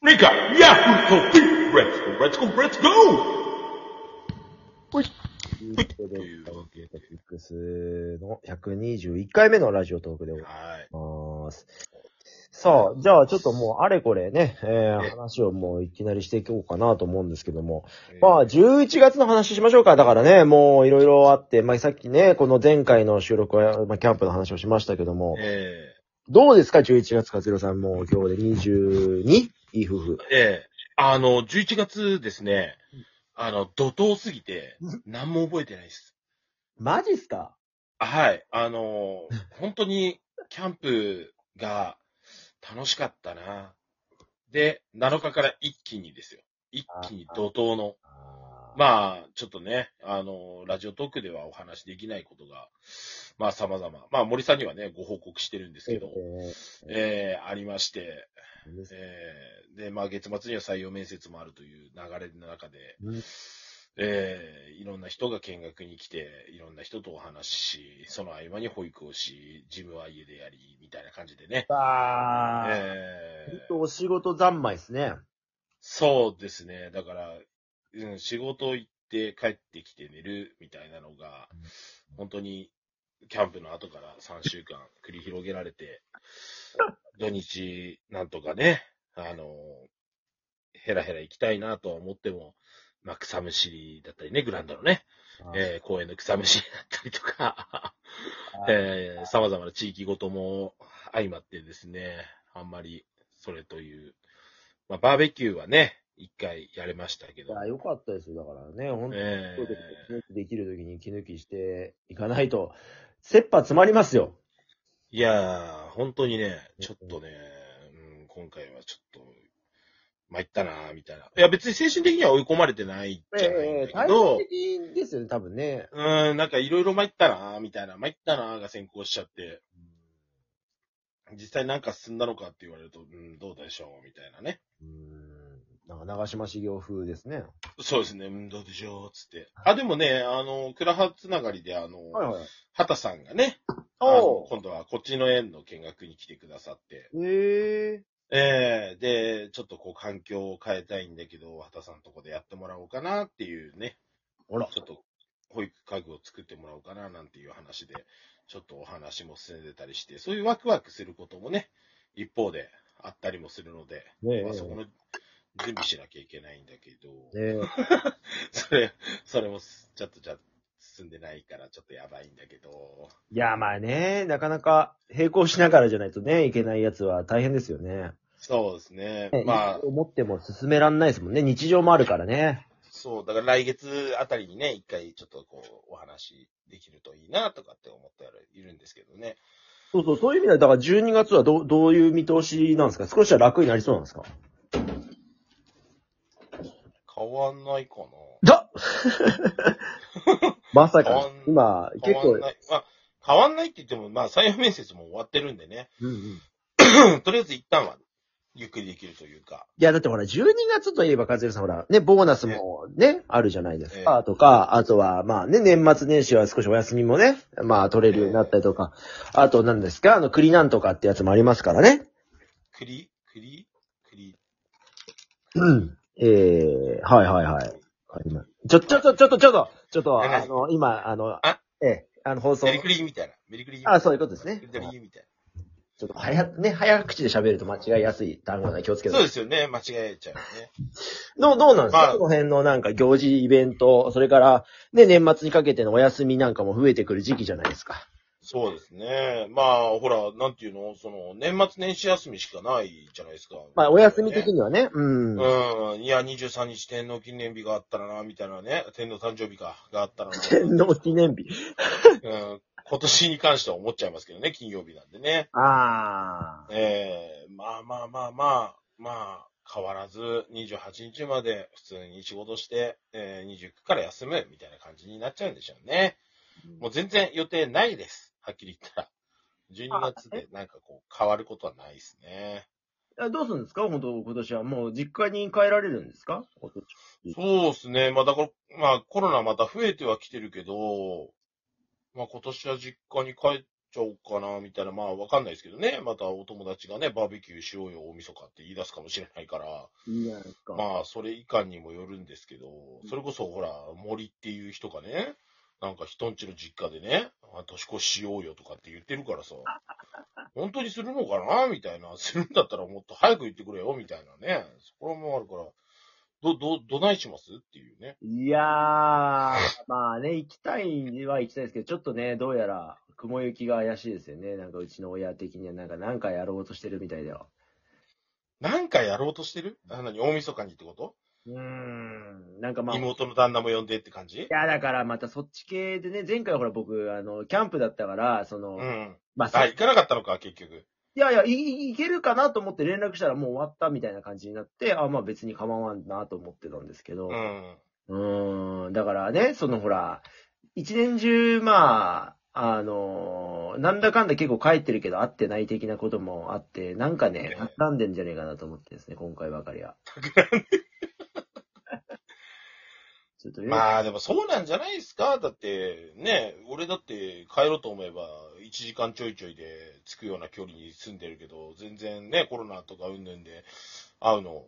ニカ、ヤフートピーレッツゴーレッツゴーレッツゴーということで、トピックスの121回目のラジオトークでございはい。ます。さあ、じゃあちょっともうあれこれね、えーえ話をもういきなりしていこうかなと思うんですけども。えーまあ、11月の話しましょうか。だからね、もういろいろあって、まあさっきね、この前回の収録は、まあキャンプの話をしましたけども、えどうですか ?11 月、かつろさんもう今日で 22? いい夫婦。ーえーあの、11月ですね、あの、怒涛すぎて、何も覚えてないです。マジっすか？はい。あの、本当に、キャンプが楽しかったな。で、7日から一気にですよ。一気に怒涛の。あまあ、ちょっとね、あの、ラジオトークではお話できないことが、まあ様々。まあ森さんにはね、ご報告してるんですけど、えー、ありまして、えーえー、で、まあ月末には採用面接もあるという流れの中で、うんえー、いろんな人が見学に来て、いろんな人とお話しし、その合間に保育をし、ジムは家でやり、みたいな感じでね。ああ、えーお仕事三昧ですね。そうですね。だから、うん、仕事行って帰ってきて寝るみたいなのが、本当にキャンプの後から3週間繰り広げられて、土日なんとかね、あの、ヘラヘラ行きたいなとは思っても、まあ、草むしりだったりね、グラウンドのね、えー公園の草むしりだったりとか、えー、様々な地域ごとも相まってですね、あんまりそれという、まあ、バーベキューはね、一回やれましたけど、いや、よかったですよ。だからね、本当に、えそうできる時に息抜きしていかないと、切羽詰まりますよ。ーいやー、本当にね、ちょっとね、うん、今回はちょっと、参ったなーみたいな。いや、別に精神的には追い込まれてないじゃないんだけ大ど変、的ですよね、多分ね。うん、なんかいろいろ参ったなーみたいな、参ったなーが先行しちゃって、実際なんか進んだのかって言われると、うん、どうでしょうみたいなね。うん。なんか長島茂雄風ですね。そうですね、うん、どうでしょうつって。あ、でもね、あの、クラハつながりで、あの、はいはい。畑さんがね、あのおう今度はこっちの園の見学に来てくださって、ええええで、ちょっとこう環境を変えたいんだけど、畑さんのとこでやってもらおうかなっていうね、あら。ちょっと保育家具を作ってもらおうかななんていう話で、ちょっとお話も進んでたりして、そういうワクワクすることもね、一方であったりもするので、ねえ。まあそこの準備しなきゃいけないんだけど、ね それ、それもちょっとじゃ進んでないからちょっとやばいんだけど、いや、まあね、なかなか並行しながらじゃないとね、いけないやつは大変ですよね。そうですね。ねまあ、思っても進めらんないですもんね。日常もあるからね。そう、だから来月あたりにね、一回ちょっとこう、お話できるといいなとかって思っているんですけどね。そうそう、そういう意味では、だから12月はどう、どういう見通しなんですか？少しは楽になりそうなんですか？変わんないかだ まさか今、な。結構変わん、ない。まあ、変わんないって言っても、まあ、採用面接も終わってるんでね。うんうん。とりあえず一旦は、ゆっくりできるというか。いや、だってほら、12月といえば、和弘さんほら、ね、ボーナスもね、あるじゃないですか、えとか、あとは、まあね、年末年始は少しお休みもね、まあ取れるようになったりとか、あと何ですか、あの、栗なんとかってやつもありますからね。栗？栗？栗うん。ええはいはいはい。ちょ、ちょっと、ちょっと、ちょっと、ちょっと、えあの、今、あの、あ？ええ、あの、放送メ、リクリみたいな。メリクリあそういうことですねメリクリみたいちょっと早、ね、早口で喋ると間違いやすい単語なので気をつけな。てそうですよね。間違えちゃうよね。どう、どうなんですか、まあこの辺のなんか行事、イベント、それから、ね、年末にかけてのお休みなんかも増えてくる時期じゃないですか。そうですね。まあ、ほら、なんていうの？その、年末年始休みしかないじゃないですか。まあ、お休み的にはね、うん。うん。いや、23日天皇記念日があったらな、みたいなね。天皇誕生日か、があったらな。天皇記念日。うん。今年に関しては思っちゃいますけどね、金曜日なんでね。ああ。ええまあまあまあまあ、まあ、変わらず、28日まで普通に仕事して、えー、29から休む、みたいな感じになっちゃうんでしょうね。もう全然予定ないです。はっきり言ったら。12月でなんかこう、変わることはないですね。あどうするんですか？本当今年は。もう実家に帰られるんですか？今年そうですね。まあだから、まあコロナまた増えてはきてるけど、まあ今年は実家に帰っちゃおうかな、みたいな、まあわかんないですけどね。またお友達がね、バーベキューしようよ、大晦日って言い出すかもしれないから。いいじゃないですか。まあ、それ以下にもよるんですけど、それこそほら、森っていう人がね、なんか人んちの実家でね、あ年越ししようよとかって言ってるからさ、本当にするのかなみたいな。するんだったらもっと早く言ってくれよ、みたいなね。そこもあるから、ど、ど、どないしますっていうね。いやー、まあね、行きたいは行きたいですけど、ちょっとね、どうやら雲行きが怪しいですよね。なんかうちの親的にはなんか何かやろうとしてるみたいだよ。なんかやろうとしてる？あ、なに、大晦日にってこと、うーん。なんかまあ、い妹の旦那も呼んでって感じ？やだからまたそっち系でね、前回ほら僕、あの、キャンプだったから、その、うん。まあ、そあ、行かなかったのか、結局。いやいや、い、いけるかなと思って連絡したらもう終わったみたいな感じになって、あ、まあ別に構わんなと思ってたんですけど、うん。うーん、だからね、そのほら、一年中、まあ、あのーなんだかんだ結構帰ってるけど会ってない的なこともあって、なんかねね、企んでんじゃねえかなと思ってですね、今回ばかりは。ちょっとね、まあでもそうなんじゃないですか？だって、ね、俺だって帰ろうと思えば1時間ちょいちょいで着くような距離に住んでるけど、全然ね、コロナとかうんぬんで会うの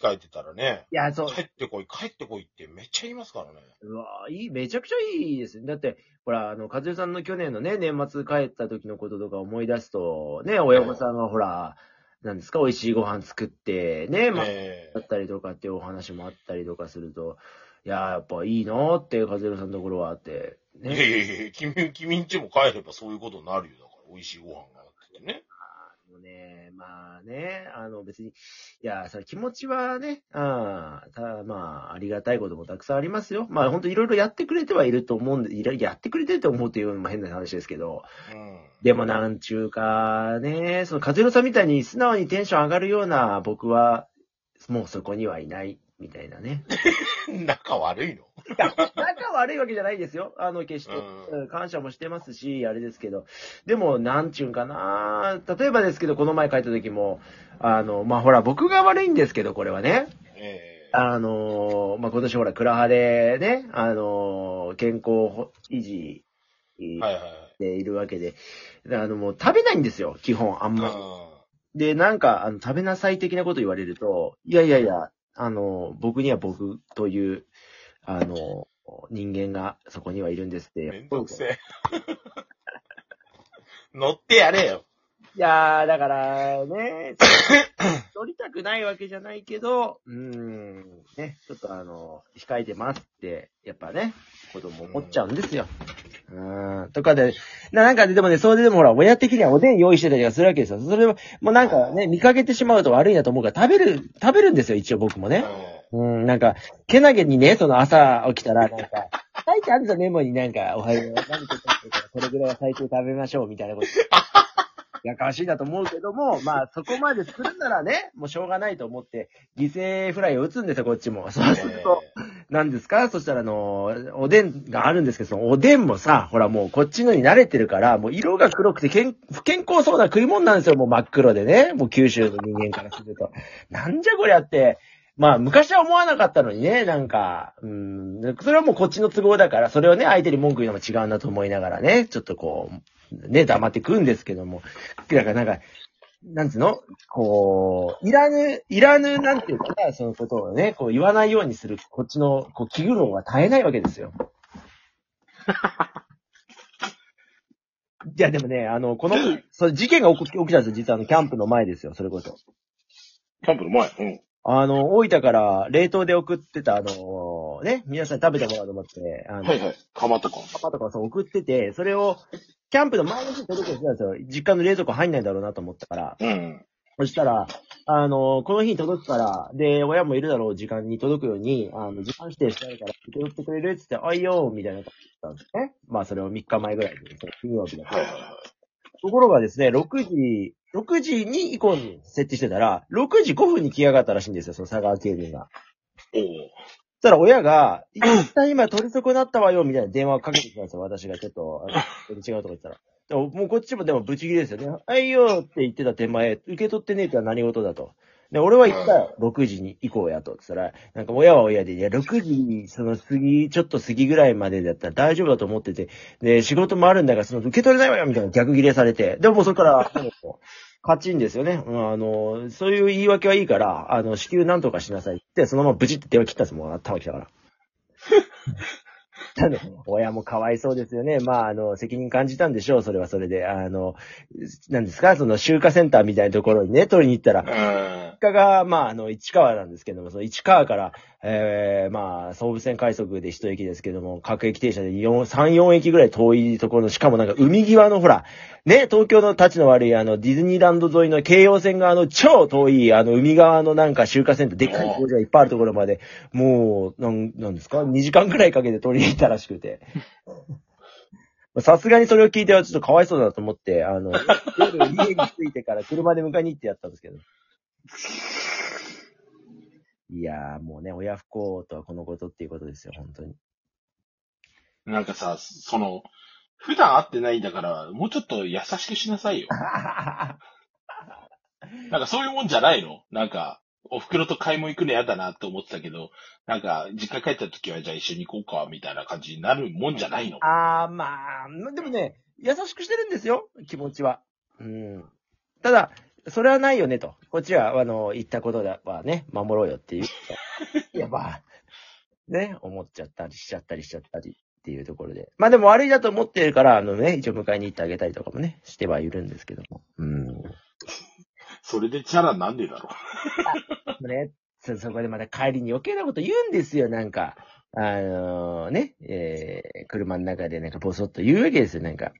控えてたらね、いや、そう、帰ってこい、帰ってこいってめっちゃ言いますからね。うわいい、めちゃくちゃいいですね。だって、ほら、あの、和代さんの去年のね、年末帰った時のこととか思い出すと、ね、親御さんがほら、なんですか、美味しいご飯作って、ね、まあ、え。だったりとかっていうお話もあったりとかすると、いやー、やっぱいいなーって、和代さんのところはあって、えいやね。いやいや、君、君んちも帰ればそういうことになるよ。だから、美味しいご飯があってね。あのね、まあね、あの別に、いや、その気持ちはね、あただまあ、ありがたいこともたくさんありますよ。まあ本当いろいろやってくれてはいると思うんで、いろやってくれてると思うっていうのも変な話ですけど、うん。でもなんちゅうかね、その和代さんみたいに素直にテンション上がるような僕は、もうそこにはいない、みたいなね。仲悪いの？仲悪いわけじゃないですよ。あの、決して、うんうん感謝もしてますし、あれですけど。でも、なんちゅうんかな。例えばですけど、この前帰った時も、あの、まあ、ほら、僕が悪いんですけど、これはね。ええあの、まあ、今年ほら、クラハでね、あの、健康維持はいはいはい。でいるわけで、あの、もう食べないんですよ、基本、あんまり。うで、なんか、あの、食べなさい的なこと言われると、いやいやいや、あの、僕には僕という、あの、人間がそこにはいるんですって。んめんどくせえ。乗ってやれよ。いやー、だからね、乗りたくないわけじゃないけど、うーん、ね、ちょっとあの、控えてますって、やっぱね、子供思っちゃうんですよ。うーん、とかで、ななんかででもね、それでもほら、親的にはおでん用意してたりとかするわけですよ。それを、もうなんかね、見かけてしまうと悪いなと思うから、食べる、食べるんですよ、一応僕もね。うん、なんか、けなげにね、その朝起きたら、なんか、書いてあるんですよ、メモになんか、おはよう、何とかこれぐらいは最低食べましょう、みたいなこと。やかましいなと思うけども、まあ、そこまでするならね、もうしょうがないと思って、犠牲フライを打つんですよ、こっちも。そうすると、何ですか？そしたら、あの、おでんがあるんですけど、そのおでんもさ、ほらもうこっちのに慣れてるから、もう色が黒くて健不健康そうな食い物なんですよ、もう真っ黒でね。もう九州の人間からすると。なんじゃこりゃって、まあ、昔は思わなかったのにね、なんか、うん、それはもうこっちの都合だから、それをね、相手に文句言うのも違うなと思いながらね、ちょっとこう、ね、黙って食うんですけども。だからなんか、なんつうの？こう、いらぬ、いらぬ、なんていうかな、そのことをね、こう言わないようにする、こっちの、こう、気苦労が絶えないわけですよ。いや、でもね、あの、この、それ事件が起き起きたんですよ、実はあの、キャンプの前ですよ、それこそ。キャンプの前？うん。あの、大分から冷凍で送ってた、あの、ね、皆さんに食べてもらおうと思って、あの、はいはい。釜とか。パパとかそう送ってて、それを、キャンプの前の日に届けてたんですよ。実家の冷蔵庫入んないだろうなと思ったから。うん。そしたら、あの、この日に届くから、で、親もいるだろう時間に届くように、あの、時間指定してあるから、受け取ってくれるって言って、あいよみたいな感じだったんですね。まあ、それを3日前ぐらいに、その金曜日だったはいはいはところがですね、6時、6時に以降に設置してたら、6時5分に来やがったらしいんですよ、その佐川警備が。い。おお。そしたら親が、一旦今取り損なったわよ、みたいな電話をかけてきたんですよ、私がちょっと、あの違うとこ言ったら。でももうこっちもでもブチギレですよね。あいよって言ってた手前、受け取ってねえってのは何事だと。で、俺は言ったよ。6時に行こうやと。つったら、なんか親は親で、いや、6時に、その過ぎ、ちょっと過ぎぐらいまでだったら大丈夫だと思ってて、で、仕事もあるんだから、その受け取れないわよみたいな逆切れされて、でももうそれから、勝ちんですよね。うんあの、そういう言い訳はいいから、あの、支給なんとかしなさいって、そのままブチって電話切ったんですもん、頭来たから。ただ親もかわいそうですよね。まあ、あの、責任感じたんでしょう、それはそれで。あの、なんですか、その集荷センターみたいなところにね、取りに行ったら、うん。実家が、まあ、あの、市川なんですけども、その市川から、ええまあ、総武線快速で一駅ですけども、各駅停車で4、3、4駅ぐらい遠いところの、しかもなんか海際のほら、ね、東京の立ちの悪いあの、ディズニーランド沿いの京葉線側の超遠い、あの、海側のなんか集荷センター、でっかい工場がいっぱいあるところまで、もう、なん、なんですか ?2 時間くらいかけて取りに行ったらしくて。さすがにそれを聞いてはちょっとかわいそうだと思って、あの、夜家に着いてから車で迎えに行ってやったんですけど。いやー、もうね、親不幸とはこのことっていうことですよ、本当に。なんかさ、その、普段会ってないんだから、もうちょっと優しくしなさいよ。なんかそういうもんじゃないの？なんか、お袋と買い物行くの嫌だなって思ってたけど、なんか、実家帰った時はじゃあ一緒に行こうか、みたいな感じになるもんじゃないのあー、まあ、でもね、優しくしてるんですよ、気持ちは。うん。ただ、それはないよねと。こっちは、あの、言ったことはね、守ろうよっていう。いや、まあ、ね、思っちゃったりしちゃったりしちゃったりっていうところで。まあでも悪いだと思ってるから、あのね、一応迎えに行ってあげたりとかもね、してはいるんですけども。うん。それでチャラなんでだろね、そ、そこでまた帰りに余計なこと言うんですよ、なんか。あのね、えー、車の中でなんかボソッと言うわけですよ、なんか。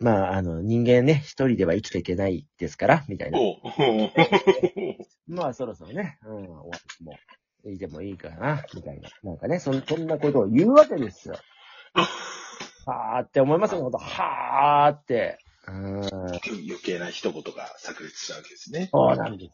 まあ、あの、人間ね、一人では生きていけないですから、みたいな。まあ、そろそろね、うん、も、いいでもいいかな、みたいな。なんかね、そん、そんなことを言うわけですよ。はーって思いますよ、ほんと。はーって。うーん。余計な一言が炸裂したわけですね。そうなんです。